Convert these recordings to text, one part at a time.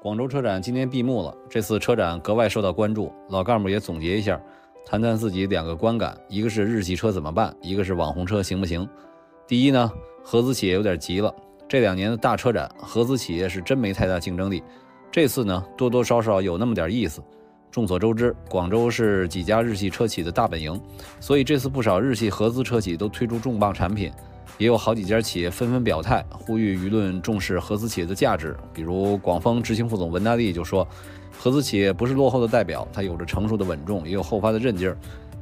广州车展今天闭幕了，这次车展格外受到关注。老干部也总结一下，谈谈自己两个观感：一个是日系车怎么办，一个是网红车行不行。第一呢，合资企业有点急了。这两年的大车展，合资企业是真没太大竞争力。这次呢，多多少少有那么点意思。众所周知，广州是几家日系车企的大本营，所以这次不少日系合资车企都推出重磅产品。也有好几家企业纷纷表态，呼吁舆论重视合资企业的价值。比如广丰执行副总文大力就说：“合资企业不是落后的代表，它有着成熟的稳重，也有后发的韧劲儿。”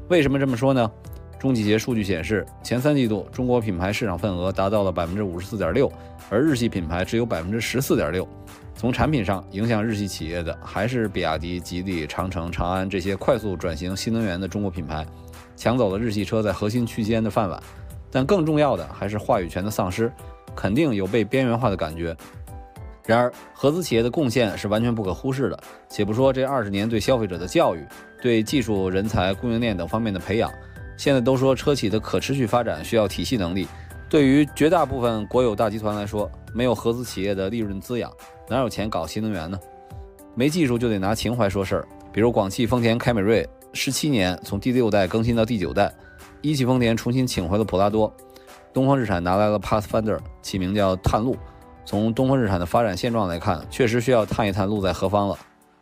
为什么这么说呢？中汽协数据显示，前三季度中国品牌市场份额达到了百分之五十四点六，而日系品牌只有百分之十四点六。从产品上影响日系企业的，还是比亚迪、吉利、长城、长安这些快速转型新能源的中国品牌，抢走了日系车在核心区间的饭碗。但更重要的还是话语权的丧失，肯定有被边缘化的感觉。然而，合资企业的贡献是完全不可忽视的。且不说这二十年对消费者的教育、对技术人才、供应链等方面的培养，现在都说车企的可持续发展需要体系能力。对于绝大部分国有大集团来说，没有合资企业的利润滋养，哪有钱搞新能源呢？没技术就得拿情怀说事儿。比如广汽丰田凯美瑞，十七年从第六代更新到第九代。一汽丰田重新请回了普拉多，东风日产拿来了 Pathfinder，起名叫探路。从东风日产的发展现状来看，确实需要探一探路在何方了。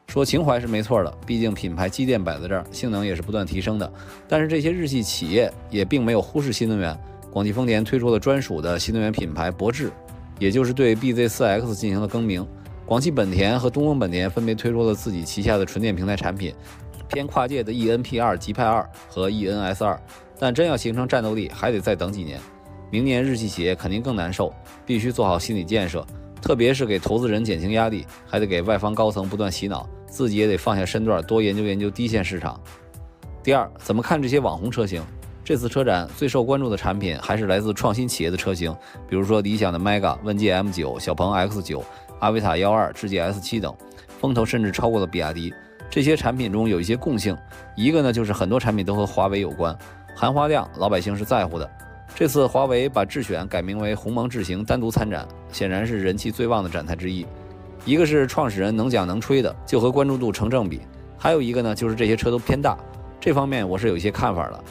说情怀是没错的，毕竟品牌积淀摆在这儿，性能也是不断提升的。但是这些日系企业也并没有忽视新能源。广汽丰田推出了专属的新能源品牌博智，也就是对 BZ4X 进行了更名。广汽本田和东风本田分别推出了自己旗下的纯电平台产品，偏跨界的 ENP2 极派2和 ENS2。但真要形成战斗力，还得再等几年。明年日系企业肯定更难受，必须做好心理建设，特别是给投资人减轻压力，还得给外方高层不断洗脑，自己也得放下身段，多研究研究低线市场。第二，怎么看这些网红车型？这次车展最受关注的产品还是来自创新企业的车型，比如说理想的 Mega、问界 M9、小鹏 X9、阿维塔幺二、智界 S7 等，风头甚至超过了比亚迪。这些产品中有一些共性，一个呢就是很多产品都和华为有关。含花量，老百姓是在乎的。这次华为把智选改名为鸿蒙智行，单独参展，显然是人气最旺的展台之一。一个是创始人能讲能吹的，就和关注度成正比；还有一个呢，就是这些车都偏大，这方面我是有一些看法的。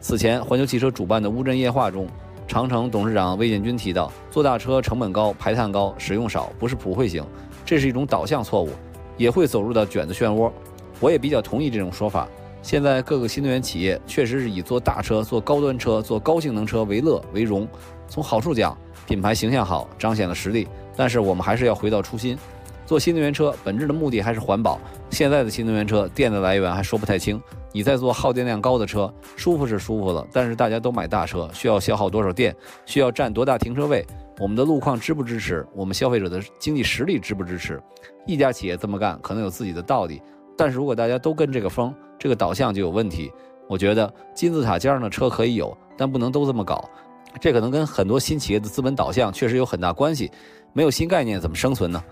此前环球汽车主办的乌镇夜话中，长城董事长魏建军提到，做大车成本高、排碳高、使用少，不是普惠型，这是一种导向错误，也会走入到卷子漩涡。我也比较同意这种说法。现在各个新能源企业确实是以做大车、做高端车、做高性能车为乐为荣。从好处讲，品牌形象好，彰显了实力。但是我们还是要回到初心，做新能源车本质的目的还是环保。现在的新能源车电的来源还说不太清。你在做耗电量高的车，舒服是舒服了，但是大家都买大车，需要消耗多少电？需要占多大停车位？我们的路况支不支持？我们消费者的经济实力支不支持？一家企业这么干可能有自己的道理，但是如果大家都跟这个风，这个导向就有问题，我觉得金字塔尖上的车可以有，但不能都这么搞。这可能跟很多新企业的资本导向确实有很大关系。没有新概念怎么生存呢？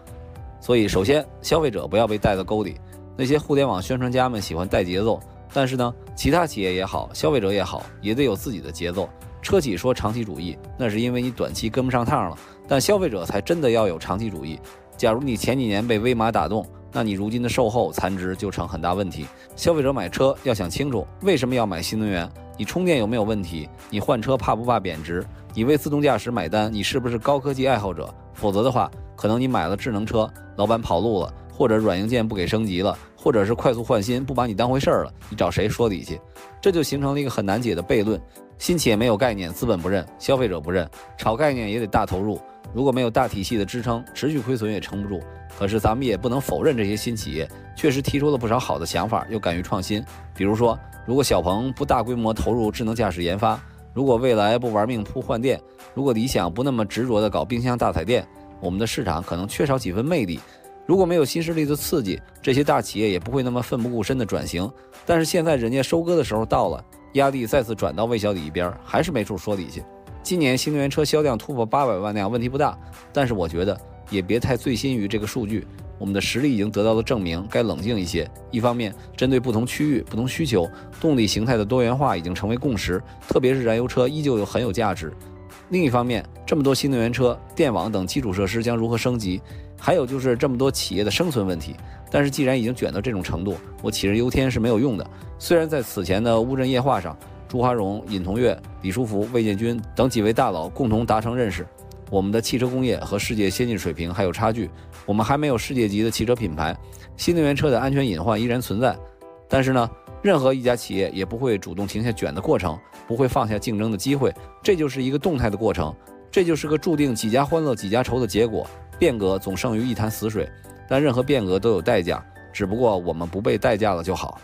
所以，首先消费者不要被带到沟里。那些互联网宣传家们喜欢带节奏，但是呢，其他企业也好，消费者也好，也得有自己的节奏。车企说长期主义，那是因为你短期跟不上趟了，但消费者才真的要有长期主义。假如你前几年被威马打动，那你如今的售后残值就成很大问题。消费者买车要想清楚为什么要买新能源，你充电有没有问题？你换车怕不怕贬值？你为自动驾驶买单，你是不是高科技爱好者？否则的话，可能你买了智能车，老板跑路了，或者软硬件不给升级了，或者是快速换新不把你当回事儿了，你找谁说理去？这就形成了一个很难解的悖论：新企业没有概念，资本不认，消费者不认，炒概念也得大投入。如果没有大体系的支撑，持续亏损也撑不住。可是咱们也不能否认，这些新企业确实提出了不少好的想法，又敢于创新。比如说，如果小鹏不大规模投入智能驾驶研发，如果未来不玩命铺换电，如果理想不那么执着地搞冰箱大彩电，我们的市场可能缺少几分魅力。如果没有新势力的刺激，这些大企业也不会那么奋不顾身地转型。但是现在人家收割的时候到了，压力再次转到魏小李一边，还是没处说理去。今年新能源车销量突破八百万辆，问题不大。但是我觉得也别太醉心于这个数据，我们的实力已经得到了证明，该冷静一些。一方面，针对不同区域、不同需求，动力形态的多元化已经成为共识，特别是燃油车依旧有很有价值。另一方面，这么多新能源车、电网等基础设施将如何升级？还有就是这么多企业的生存问题。但是既然已经卷到这种程度，我杞人忧天是没有用的。虽然在此前的乌镇夜话上，朱华荣、尹同跃、李书福、魏建军等几位大佬共同达成认识，我们的汽车工业和世界先进水平还有差距，我们还没有世界级的汽车品牌，新能源车的安全隐患依然存在。但是呢，任何一家企业也不会主动停下卷的过程，不会放下竞争的机会，这就是一个动态的过程，这就是个注定几家欢乐几家愁的结果。变革总胜于一潭死水。但任何变革都有代价，只不过我们不被代价了就好。